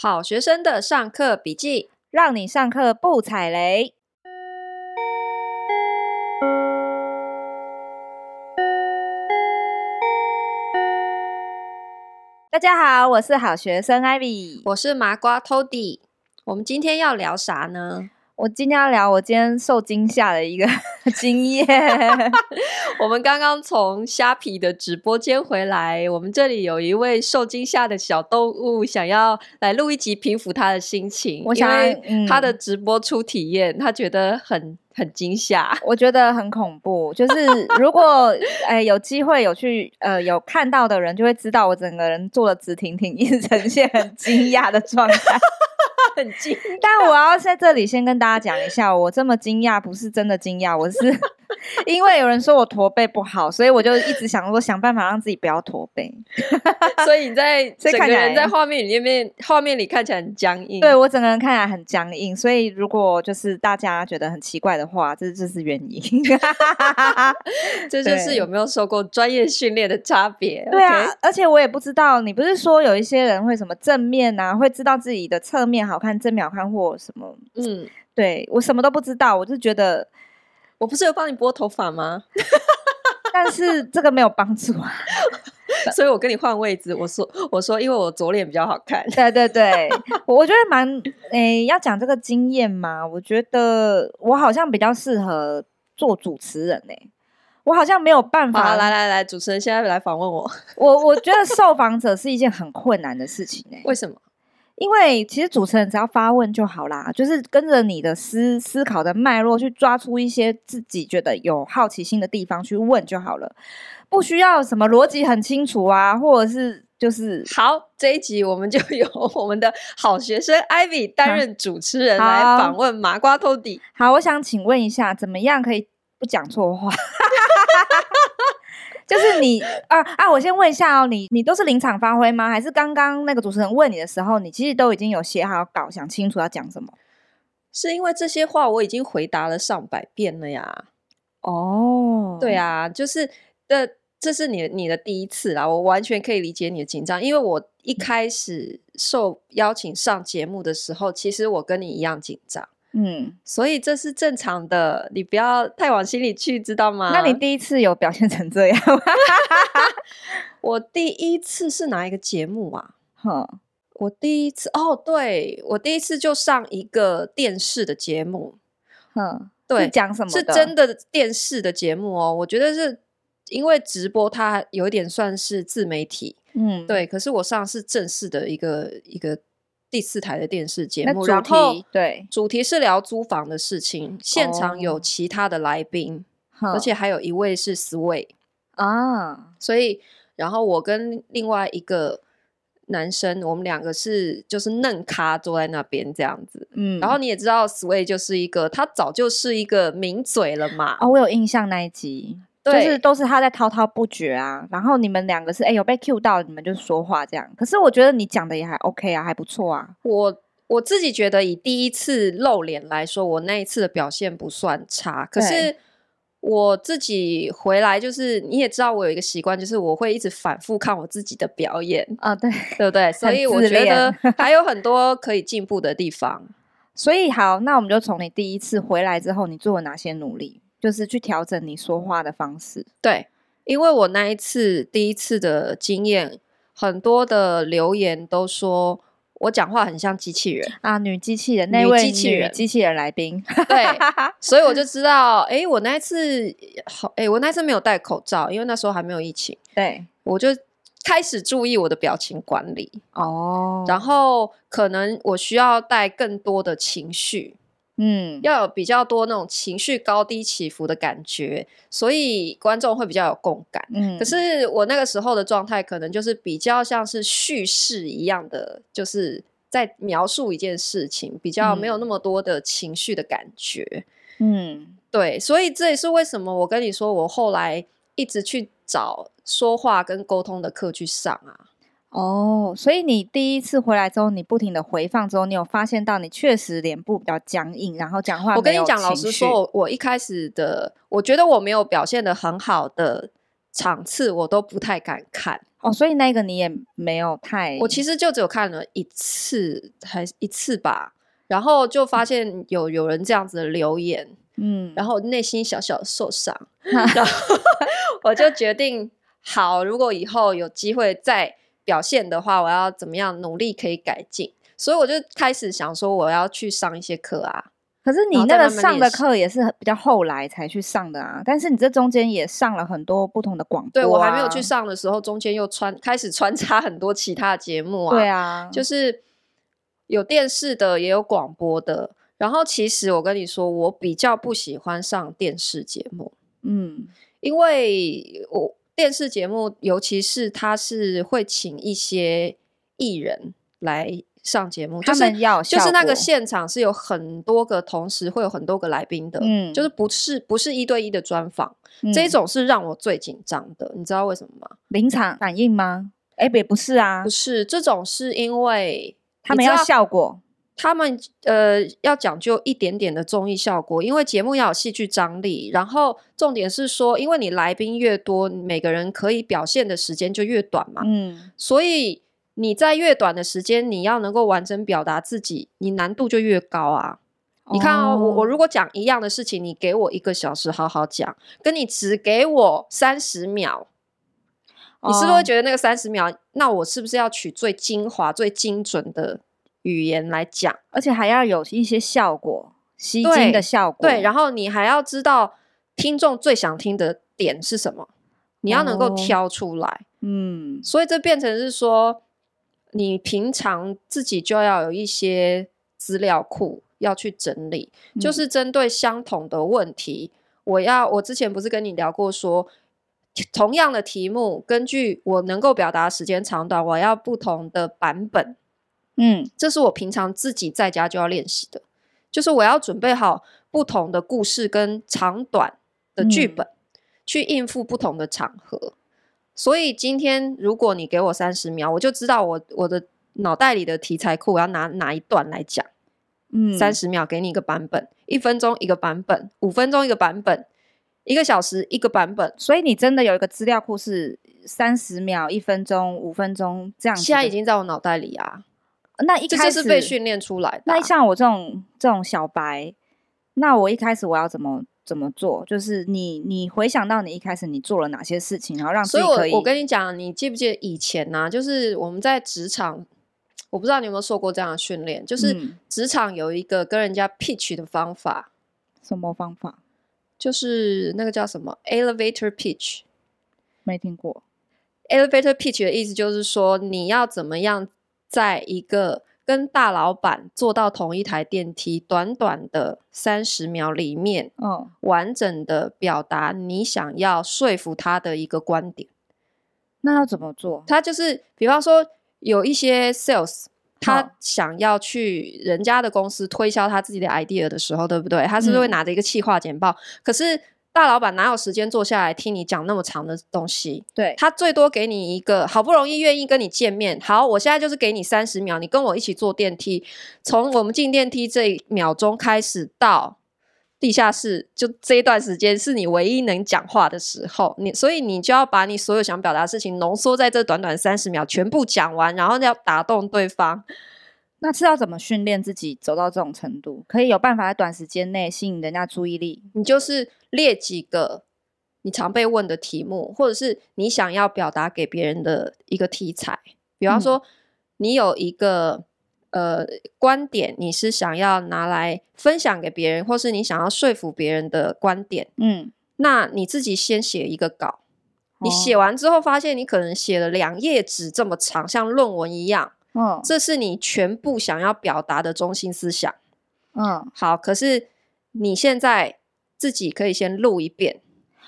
好学生的上课笔记，让你上课不踩雷。大家好，我是好学生艾米我是麻瓜 Tody。我们今天要聊啥呢？我今天要聊我今天受惊吓的一个 经验。我们刚刚从虾皮的直播间回来，我们这里有一位受惊吓的小动物，想要来录一集平复他的心情。我想他的直播初体验，嗯、他觉得很很惊吓，我觉得很恐怖。就是如果哎有机会有去呃有看到的人，就会知道我整个人坐的直挺挺，一直呈现很惊讶的状态。很惊，但我要在这里先跟大家讲一下，我这么惊讶不是真的惊讶，我是因为有人说我驼背不好，所以我就一直想说想办法让自己不要驼背。所以你在 整个人在画面里面，画面里看起来很僵硬。对，我整个人看起来很僵硬，所以如果就是大家觉得很奇怪的话，这这是原因。这就是有没有受过专业训练的差别。对啊，而且我也不知道，你不是说有一些人会什么正面啊，会知道自己的侧面好看。正面好看或什么，嗯，对我什么都不知道，我就觉得我不是有帮你拨头发吗？但是这个没有帮助啊，所以我跟你换位置。我说，我说，因为我左脸比较好看。对对对，我觉得蛮诶、欸，要讲这个经验嘛，我觉得我好像比较适合做主持人诶、欸，我好像没有办法。来来来，主持人现在来访问我。我我觉得受访者是一件很困难的事情诶、欸，为什么？因为其实主持人只要发问就好啦，就是跟着你的思思考的脉络去抓出一些自己觉得有好奇心的地方去问就好了，不需要什么逻辑很清楚啊，或者是就是好，这一集我们就由我们的好学生 Ivy 担任主持人来访问麻瓜 Tody。好，我想请问一下，怎么样可以不讲错话？就是你啊啊！我先问一下哦，你你都是临场发挥吗？还是刚刚那个主持人问你的时候，你其实都已经有写好稿，想清楚要讲什么？是因为这些话我已经回答了上百遍了呀。哦，对啊，就是的，这是你你的第一次啦，我完全可以理解你的紧张，因为我一开始受邀请上节目的时候，其实我跟你一样紧张。嗯，所以这是正常的，你不要太往心里去，知道吗？那你第一次有表现成这样吗？我第一次是哪一个节目啊？哼，我第一次哦，对，我第一次就上一个电视的节目，哼，对，讲什么？是真的电视的节目哦。我觉得是因为直播它有一点算是自媒体，嗯，对。可是我上是正式的一个一个。第四台的电视节目，然后对，主题是聊租房的事情，现场有其他的来宾，哦、而且还有一位是 Sway 啊，所以然后我跟另外一个男生，我们两个是就是嫩咖坐在那边这样子，嗯，然后你也知道 Sway 就是一个他早就是一个名嘴了嘛，哦，我有印象那一集。就是都是他在滔滔不绝啊，然后你们两个是哎、欸、有被 cue 到，你们就说话这样。可是我觉得你讲的也还 OK 啊，还不错啊。我我自己觉得以第一次露脸来说，我那一次的表现不算差。可是我自己回来就是你也知道，我有一个习惯，就是我会一直反复看我自己的表演啊，对对不对？所以我觉得 还有很多可以进步的地方。所以好，那我们就从你第一次回来之后，你做了哪些努力？就是去调整你说话的方式。对，因为我那一次第一次的经验，很多的留言都说我讲话很像机器人啊，女机器人，那位机器人机器人来宾。对，所以我就知道，哎，我那一次好，哎，我那次没有戴口罩，因为那时候还没有疫情。对，我就开始注意我的表情管理哦，然后可能我需要带更多的情绪。嗯，要有比较多那种情绪高低起伏的感觉，所以观众会比较有共感。嗯，可是我那个时候的状态可能就是比较像是叙事一样的，就是在描述一件事情，比较没有那么多的情绪的感觉。嗯，对，所以这也是为什么我跟你说，我后来一直去找说话跟沟通的课去上啊。哦，所以你第一次回来之后，你不停的回放之后，你有发现到你确实脸部比较僵硬，然后讲话。我跟你讲，老实说，我我一开始的，我觉得我没有表现的很好的场次，我都不太敢看。哦，所以那个你也没有太……我其实就只有看了一次，还一次吧，然后就发现有有人这样子的留言，嗯，然后内心小小的受伤，然后我就决定，好，如果以后有机会再表现的话，我要怎么样努力可以改进，所以我就开始想说，我要去上一些课啊。可是你那个上的课也是比较后来才去上的啊，但是你这中间也上了很多不同的广播啊。对，我还没有去上的时候，中间又穿开始穿插很多其他节目啊。对啊，就是有电视的，也有广播的。然后其实我跟你说，我比较不喜欢上电视节目，嗯，因为我电视节目，尤其是他是会请一些艺人来。上节目，他们要就是那个现场是有很多个同时会有很多个来宾的，嗯，就是不是不是一对一的专访，嗯，这种是让我最紧张的，你知道为什么吗？临场反应吗？哎，不是啊，不是这种，是因为他们要效果，他们呃要讲究一点点的综艺效果，因为节目要有戏剧张力，然后重点是说，因为你来宾越多，每个人可以表现的时间就越短嘛，嗯，所以。你在越短的时间，你要能够完整表达自己，你难度就越高啊！哦、你看哦，我我如果讲一样的事情，你给我一个小时好好讲，跟你只给我三十秒，哦、你是不是会觉得那个三十秒，那我是不是要取最精华、最精准的语言来讲，而且还要有一些效果，吸睛的效果。对，然后你还要知道听众最想听的点是什么，你要能够挑出来。哦、嗯，所以这变成是说。你平常自己就要有一些资料库要去整理，嗯、就是针对相同的问题，我要我之前不是跟你聊过说，同样的题目，根据我能够表达时间长短，我要不同的版本。嗯，这是我平常自己在家就要练习的，就是我要准备好不同的故事跟长短的剧本，嗯、去应付不同的场合。所以今天，如果你给我三十秒，我就知道我我的脑袋里的题材库，我要拿哪一段来讲。嗯，三十秒给你一个版本，一分钟一个版本，五分钟一个版本，一个小时一个版本。所以你真的有一个资料库是三十秒、一分钟、五分钟这样子。现在已经在我脑袋里啊。那一开始是被训练出来的啊。那像我这种这种小白，那我一开始我要怎么？怎么做？就是你，你回想到你一开始你做了哪些事情，然后让自己可以。所以我，我跟你讲，你记不记得以前呢、啊？就是我们在职场，我不知道你有没有受过这样的训练，就是职场有一个跟人家 pitch 的方法。什么方法？就是那个叫什么 elevator pitch？没听过。elevator pitch 的意思就是说，你要怎么样在一个。跟大老板坐到同一台电梯，短短的三十秒里面，嗯，完整的表达你想要说服他的一个观点。那要怎么做？他就是，比方说有一些 sales，他想要去人家的公司推销他自己的 idea 的时候，对不对？他是不是会拿着一个企划简报？嗯，可是。大老板哪有时间坐下来听你讲那么长的东西？对，他最多给你一个，好不容易愿意跟你见面，好，我现在就是给你三十秒，你跟我一起坐电梯，从我们进电梯这一秒钟开始到地下室，就这一段时间是你唯一能讲话的时候，你所以你就要把你所有想表达的事情浓缩在这短短三十秒全部讲完，然后要打动对方。那是要怎么训练自己走到这种程度，可以有办法在短时间内吸引人家注意力？你就是列几个你常被问的题目，或者是你想要表达给别人的一个题材。比方说，你有一个、嗯、呃观点，你是想要拿来分享给别人，或是你想要说服别人的观点。嗯，那你自己先写一个稿，你写完之后发现你可能写了两页纸这么长，像论文一样。嗯，这是你全部想要表达的中心思想。嗯，好，可是你现在自己可以先录一遍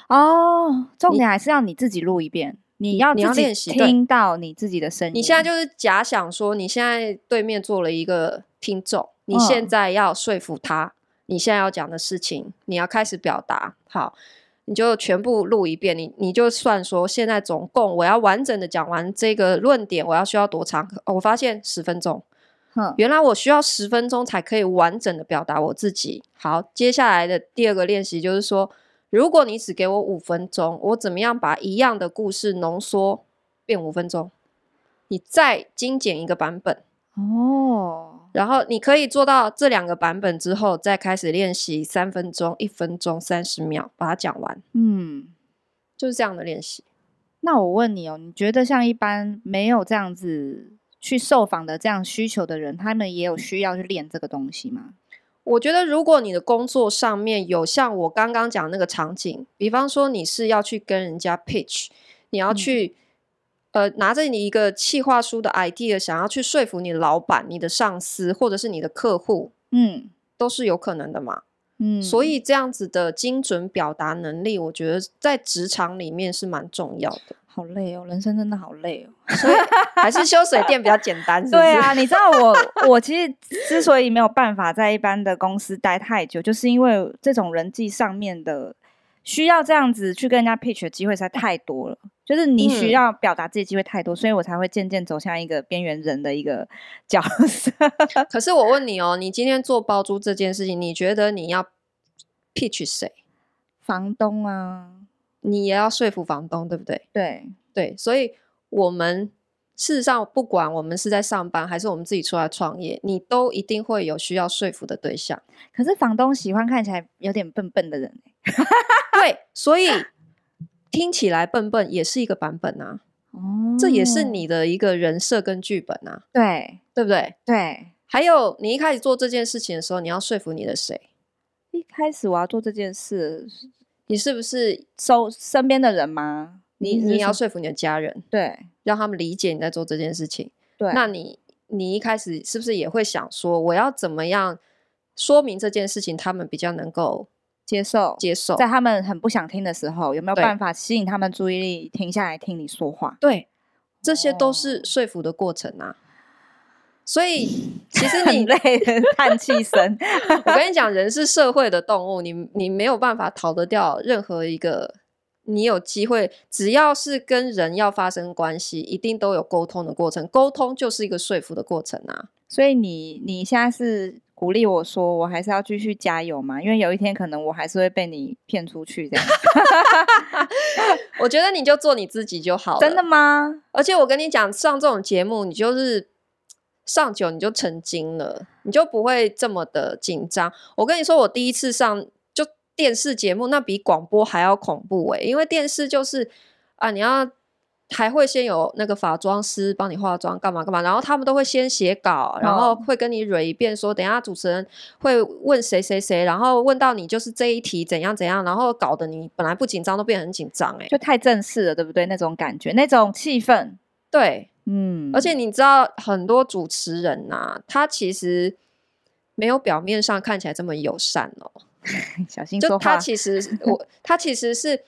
哦。重点还是要你自己录一遍，你，你要你要练习听到你自己的声音。你现在就是假想说，你现在对面坐了一个听众，你现在要说服他，嗯，你现在要讲的事情，你要开始表达。好。你就全部录一遍，你你就算说现在总共我要完整的讲完这个论点，我要需要多长？哦，我发现十分钟，哼，原来我需要十分钟才可以完整的表达我自己。好，接下来的第二个练习就是说，如果你只给我五分钟，我怎么样把一样的故事浓缩变五分钟，你再精简一个版本哦，然后你可以做到这两个版本之后，再开始练习三分钟、一分钟、三十秒，把它讲完。嗯，就是这样的练习。那我问你哦，你觉得像一般没有这样子去受访的这样需求的人，他们也有需要去练这个东西吗？我觉得，如果你的工作上面有像我刚刚讲那个场景，比方说你是要去跟人家 pitch，你要去、嗯、呃拿着你一个企划书的 idea，想要去说服你的老板、你的上司或者是你的客户，嗯，都是有可能的嘛。嗯，所以这样子的精准表达能力，我觉得在职场里面是蛮重要的。好累哦，人生真的好累哦，所以还是修水电比较简单是是？对啊，你知道我我其实之所以没有办法在一般的公司待太久，就是因为这种人际上面的需要这样子去跟人家 pitch 的机会实在太多了，就是你需要表达自己机会太多，嗯，所以我才会渐渐走向一个边缘人的一个 角色。可是我问你哦，你今天做包租这件事情，你觉得你要 pitch 谁？房东啊？你也要说服房东，对不对？对对，所以我们事实上不管我们是在上班，还是我们自己出来创业，你都一定会有需要说服的对象。可是房东喜欢看起来有点笨笨的人，对，所以听起来笨笨也是一个版本啊。哦，这也是你的一个人设跟剧本啊。对，对不对？对。还有，你一开始做这件事情的时候，你要说服你的谁？一开始我要做这件事。你是不是收身边的人吗？你你要说服你的家人，对，让他们理解你在做这件事情。对，那你你一开始是不是也会想说，我要怎么样说明这件事情，他们比较能够接受？接受，在他们很不想听的时候，有没有办法吸引他们注意力，停下来听你说话？对，这些都是说服的过程啊。所以，其实你累的叹气声。我跟你讲，人是社会的动物，你你没有办法逃得掉任何一个。你有机会，只要是跟人要发生关系，一定都有沟通的过程。沟通就是一个说服的过程啊。所以你你现在是鼓励我说，我还是要继续加油嘛？因为有一天可能我还是会被你骗出去这样。我觉得你就做你自己就好了。真的吗？而且我跟你讲，上这种节目，你就是。上久你就成精了，你就不会这么的紧张。我跟你说，我第一次上就电视节目，那比广播还要恐怖诶、欸，因为电视就是啊，你要还会先有那个法妆师帮你化妆，干嘛干嘛，然后他们都会先写稿，然后会跟你蕊一遍，说等一下主持人会问谁谁谁，然后问到你就是这一题怎样怎样，然后搞得你本来不紧张都变得很紧张哎，就太正式了，对不对？那种感觉，那种气氛，对。嗯，而且你知道很多主持人呐、啊，他其实没有表面上看起来这么友善哦。小心说话。就他其实我他其实是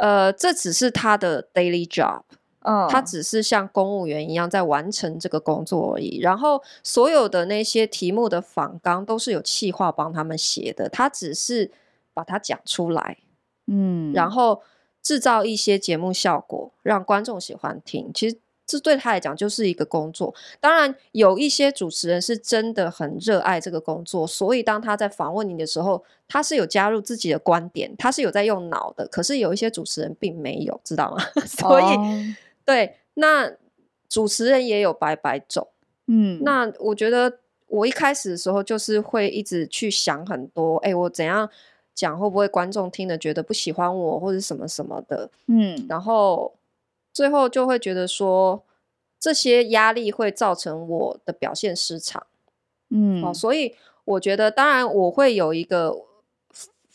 呃，这只是他的 daily job，嗯，他只是像公务员一样在完成这个工作而已。然后所有的那些题目的访纲都是有企划帮他们写的，他只是把它讲出来，嗯，然后制造一些节目效果，让观众喜欢听。其实。这对他来讲就是一个工作。当然，有一些主持人是真的很热爱这个工作，所以当他在访问你的时候，他是有加入自己的观点，他是有在用脑的。可是有一些主持人并没有，知道吗？所以，oh. 对，那主持人也有白白走。嗯，那我觉得我一开始的时候就是会一直去想很多，哎，我怎样讲会不会观众听了觉得不喜欢我，或者什么什么的。嗯，然后。最后就会觉得说，这些压力会造成我的表现失常，嗯，哦，所以我觉得，当然我会有一个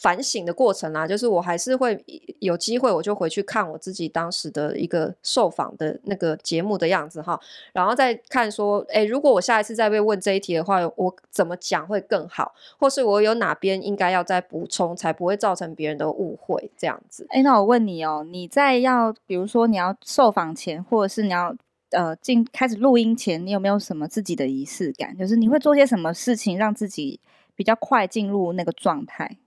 反省的过程啦，就是我还是会有机会，我就回去看我自己当时的一个受访的那个节目的样子哈，然后再看说，诶，如果我下一次再被问这一题的话，我怎么讲会更好，或是我有哪边应该要再补充，才不会造成别人的误会这样子。诶，那我问你哦，你在要比如说你要受访前，或者是你要呃进开始录音前，你有没有什么自己的仪式感？就是你会做些什么事情让自己比较快进入那个状态？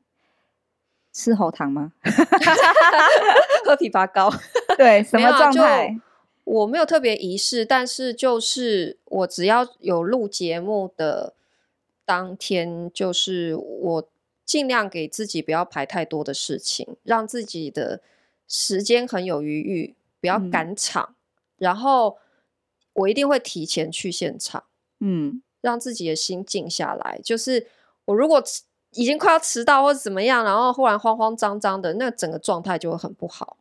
吃喉糖吗？喝枇杷膏？对，什么状态？我没有特别仪式，但是就是我只要有录节目的当天，就是我尽量给自己不要排太多的事情，让自己的时间很有余裕，不要赶场。嗯然后我一定会提前去现场，嗯，让自己的心静下来。就是我如果已经快要迟到或者怎么样，然后忽然慌慌张张的，那整个状态就会很不好。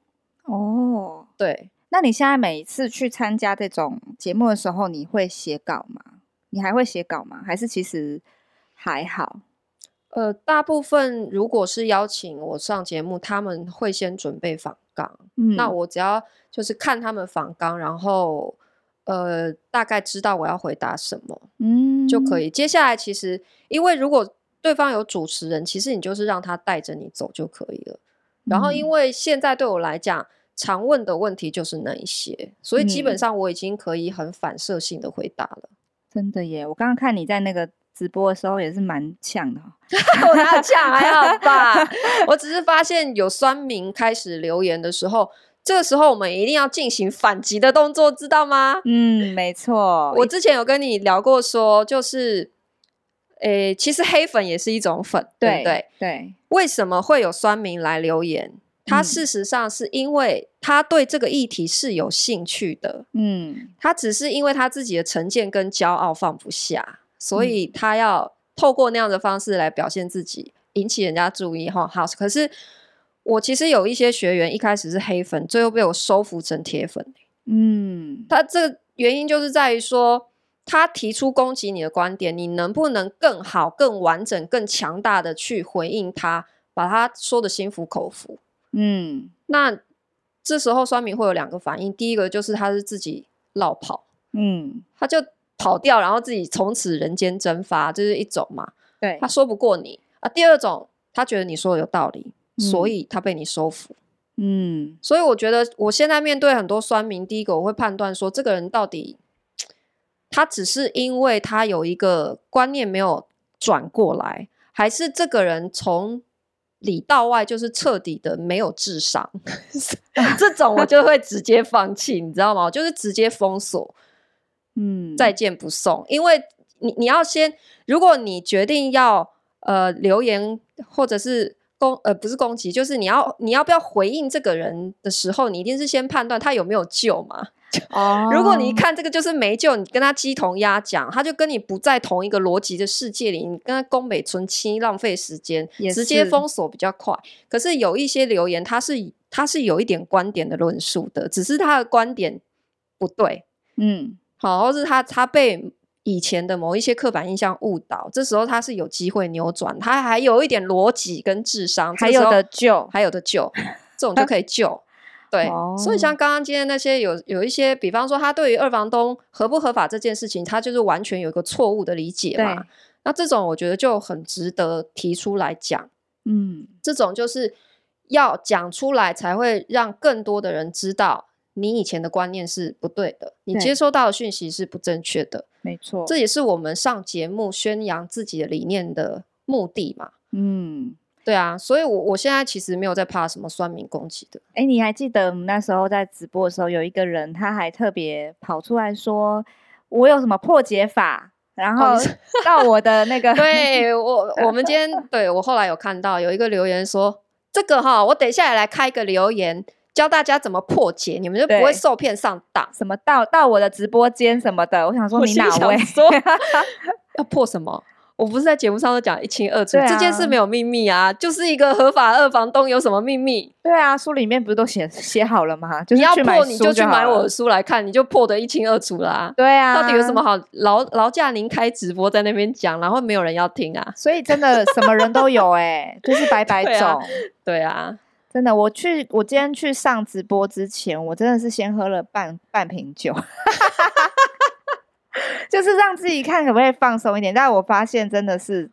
哦，对。那你现在每一次去参加这种节目的时候，你会写稿吗？你还会写稿吗？还是其实还好？呃，大部分如果是邀请我上节目，他们会先准备访纲，嗯，那我只要就是看他们访纲，然后呃大概知道我要回答什么，嗯，就可以。接下来其实因为如果对方有主持人，其实你就是让他带着你走就可以了。然后因为现在对我来讲。常问的问题就是那一些，所以基本上我已经可以很反射性的回答了。嗯、真的耶！我刚刚看你在那个直播的时候也是蛮呛的，我哪有呛？还好吧？我只是发现有酸民开始留言的时候，这个时候我们一定要进行反击的动作，知道吗？嗯，没错。我之前有跟你聊过说，说就是，诶、欸，其实黑粉也是一种粉，对，对不对？对。为什么会有酸民来留言？他事实上是因为他对这个议题是有兴趣的，嗯，他只是因为他自己的成见跟骄傲放不下，所以他要透过那样的方式来表现自己，引起人家注意哈。好，可是我其实有一些学员一开始是黑粉，最后被我收服成铁粉，嗯，他这个原因就是在于说，他提出攻击你的观点，你能不能更好、更完整、更强大的去回应他，把他说的心服口服。嗯，那这时候酸民会有两个反应，第一个就是他是自己落跑，嗯，他就跑掉，然后自己从此人间蒸发，这是一种嘛。对，他说不过你啊。第二种，他觉得你说的有道理，嗯，所以他被你收服。嗯，所以我觉得我现在面对很多酸民，第一个我会判断说，这个人到底他只是因为他有一个观念没有转过来，还是这个人从里到外就是彻底的没有智商，这种我就会直接放弃，你知道吗？就是直接封锁，嗯，再见不送。因为你你要先，如果你决定要呃留言或者是攻呃不是攻击，就是你要你要不要回应这个人的时候，你一定是先判断他有没有救嘛。哦，如果你一看这个就是没救，你跟他鸡同鸭讲，他就跟你不在同一个逻辑的世界里，你跟他宫北存期浪费时间，直接封锁比较快。可是有一些留言，他是他是有一点观点的论述的，只是他的观点不对，嗯，好，或是他他被以前的某一些刻板印象误导，这时候他是有机会扭转，他还有一点逻辑跟智商，还有的救，还有的救，这种就可以救。对，所以像刚刚今天那些有有一些，比方说他对于二房东合不合法这件事情，他就是完全有一个错误的理解嘛。那这种我觉得就很值得提出来讲。嗯，这种就是要讲出来，才会让更多的人知道你以前的观念是不对的，你接收到的讯息是不正确的。没错，这也是我们上节目宣扬自己的理念的目的嘛。嗯。对啊，所以我，我我现在其实没有在怕什么酸民攻击的。哎，你还记得我们那时候在直播的时候，有一个人他还特别跑出来说，我有什么破解法，然后 到我的那个，对 我，我们今天对我后来有看到有一个留言说，这个哈，我等一下来开一个留言，教大家怎么破解，你们就不会受骗上当。什么到到我的直播间什么的，我想说你哪位？说 要破什么？我不是在节目上都讲一清二楚，啊，这件事没有秘密啊，就是一个合法二房东，有什么秘密？对啊，书里面不是都写写好了吗？就是，你要破你就去买我的书来看，你就破得一清二楚啦。对啊，到底有什么好劳劳驾您开直播在那边讲，然后没有人要听啊？所以真的什么人都有哎，欸，就是白白走。对啊，对啊，真的，我去我今天去上直播之前，我真的是先喝了半半瓶酒。就是让自己看可不可以放松一点，但我发现真的是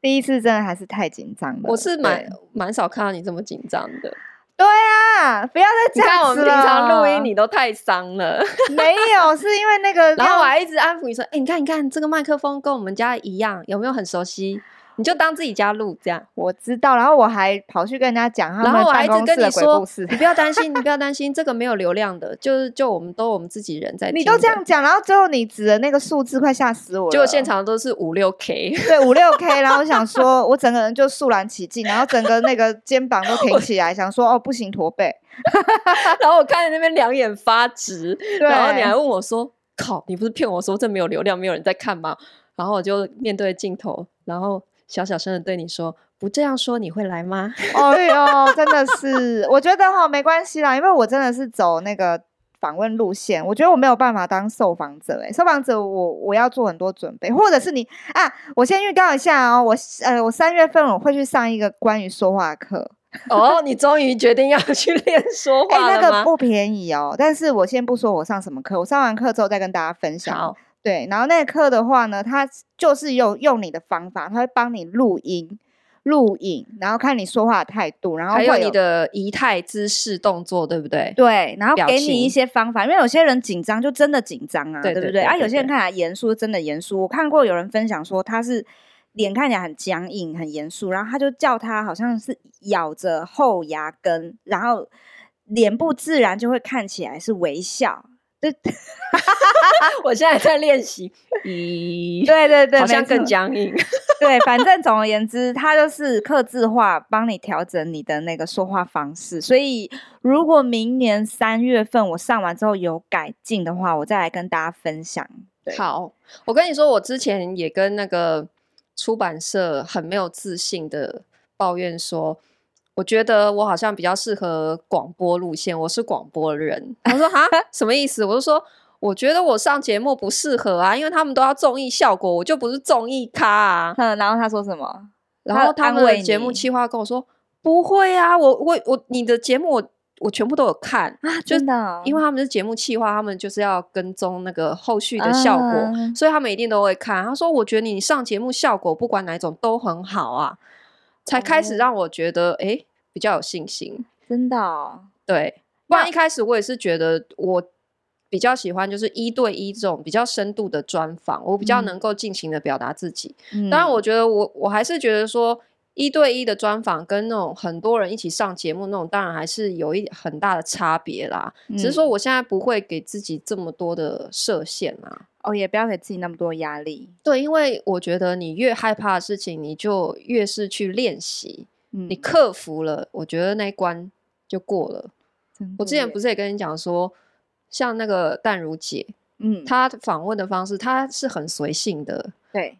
第一次，真的还是太紧张了。我是蛮蛮少看到你这么紧张的。对啊，不要再这样子了。我们平常录音，你都太伤了。没有，是因为那个，然后我还一直安抚你说：“哎、欸，你看，你看这个麦克风跟我们家一样，有没有很熟悉？”你就当自己家录这样。我知道，然后我还跑去跟人家讲他们办公室的鬼故事。你不要担心，你不要担心，这个没有流量的，就是就我们都我们自己人在。你都这样讲，然后最后你指的那个数字快吓死我了。结果现场都是五六 K，对五六 K，然后我想说，我整个人就肃然起敬，然后整个那个肩膀都挺起来，想说哦不行驼背，然后我看着那边两眼发直，然后你还问我说。靠！你不是骗我说这没有流量，没有人在看吗？然后我就面对镜头，然后小小声的对你说：“不这样说，你会来吗？”哎呦，真的是，我觉得哈没关系啦，因为我真的是走那个访问路线，我觉得我没有办法当受访者、欸。诶受访者我我要做很多准备，或者是你啊，我先预告一下哦，我呃我三月份我会去上一个关于说话课。哦，你终于决定要去练说话了吗？欸，那个不便宜哦，但是我先不说我上什么课，我上完课之后再跟大家分享。好，对，然后那个课的话呢，他就是用用你的方法，他会帮你录音、录影，然后看你说话的态度，然后还有你的仪态、姿势、动作，对不对？对，然后给你一些方法，因为有些人紧张就真的紧张啊，对，对不对，啊，有些人看起来严肃，真的严肃。我看过有人分享说他是。脸看起来很僵硬、很严肃，然后他就叫他好像是咬着后牙根，然后脸部自然就会看起来是微笑。对，我现在在练习，咦，对对对，好像更僵硬。对，反正总而言之，它就是客制化，帮你调整你的那个说话方式。所以如果明年三月份我上完之后有改进的话，我再来跟大家分享。好，我跟你说，我之前也跟那个。出版社很没有自信的抱怨说：“我觉得我好像比较适合广播路线，我是广播人。”他说：“哈，什么意思？”我就说：“我觉得我上节目不适合啊，因为他们都要综艺效果，我就不是综艺咖啊。”然后他说什么？然后他们的节目企划跟我说：“不会啊，我我我，你的节目我。”我全部都有看啊，真的，因为他们是节目企划，他们就是要跟踪那个后续的效果，啊，所以他们一定都会看。他说：“我觉得你上节目效果不管哪一种都很好啊。”才开始让我觉得哎，欸，比较有信心。真的，哦，对，不然一开始我也是觉得我比较喜欢就是一对一这种比较深度的专访，我比较能够尽情的表达自己。嗯，当然，我觉得我我还是觉得说。一对一的专访跟那种很多人一起上节目那种，当然还是有一很大的差别啦。嗯、只是说我现在不会给自己这么多的设限啊。哦，也不要给自己那么多压力。对，因为我觉得你越害怕的事情，你就越是去练习。嗯，你克服了，我觉得那一关就过了。我之前不是也跟你讲说，像那个淡如姐，嗯，她访问的方式，她是很随性的。对。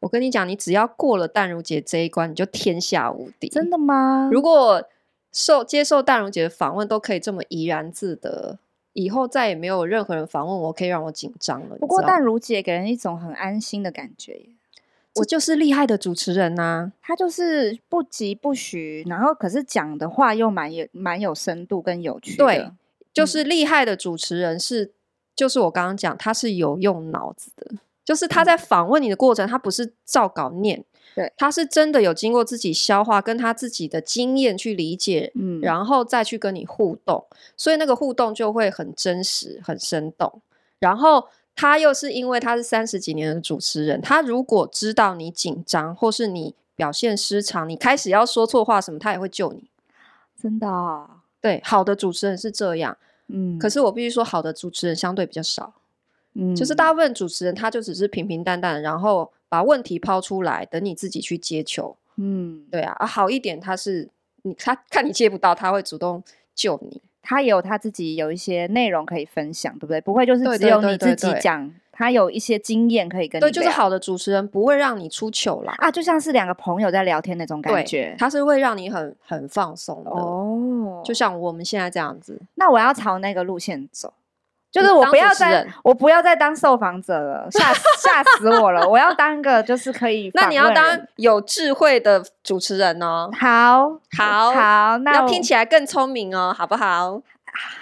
我跟你讲，你只要过了淡如姐这一关，你就天下无敌。真的吗？如果受接受淡如姐的访问都可以这么怡然自得，以后再也没有任何人访问我可以让我紧张了。不过淡如姐给人一种很安心的感觉耶。我就是厉害的主持人呐、啊，她就是不疾不徐，然后可是讲的话又蛮有蛮有深度跟有趣的。对，就是厉害的主持人是，嗯、就是我刚刚讲，他是有用脑子的。就是他在访问你的过程，他不是照稿念，对，他是真的有经过自己消化，跟他自己的经验去理解，嗯，然后再去跟你互动，所以那个互动就会很真实、很生动。然后他又是因为他是三十几年的主持人，他如果知道你紧张，或是你表现失常，你开始要说错话什么，他也会救你。真的啊？对，好的主持人是这样，嗯，可是我必须说，好的主持人相对比较少。嗯，就是大部分主持人他就只是平平淡淡，然后把问题抛出来，等你自己去接球。嗯，对啊，啊好一点，他是你他看你接不到，他会主动救你。他也有他自己有一些内容可以分享，对不对？不会就是只有你自己讲，他有一些经验可以跟你。对，就是好的主持人不会让你出糗啦。啊，就像是两个朋友在聊天那种感觉，他是会让你很很放松的哦，就像我们现在这样子。那我要朝那个路线走。就是我不要再，我不要再当受访者了，吓吓死我了！我要当个就是可以，那你要当有智慧的主持人哦。好，好，好，那要听起来更聪明哦，好不好？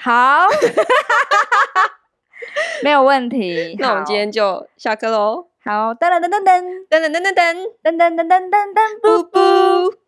好，没有问题。那我们今天就下课喽。好，噔噔噔噔噔噔噔噔噔噔噔噔噔噔噔，布布。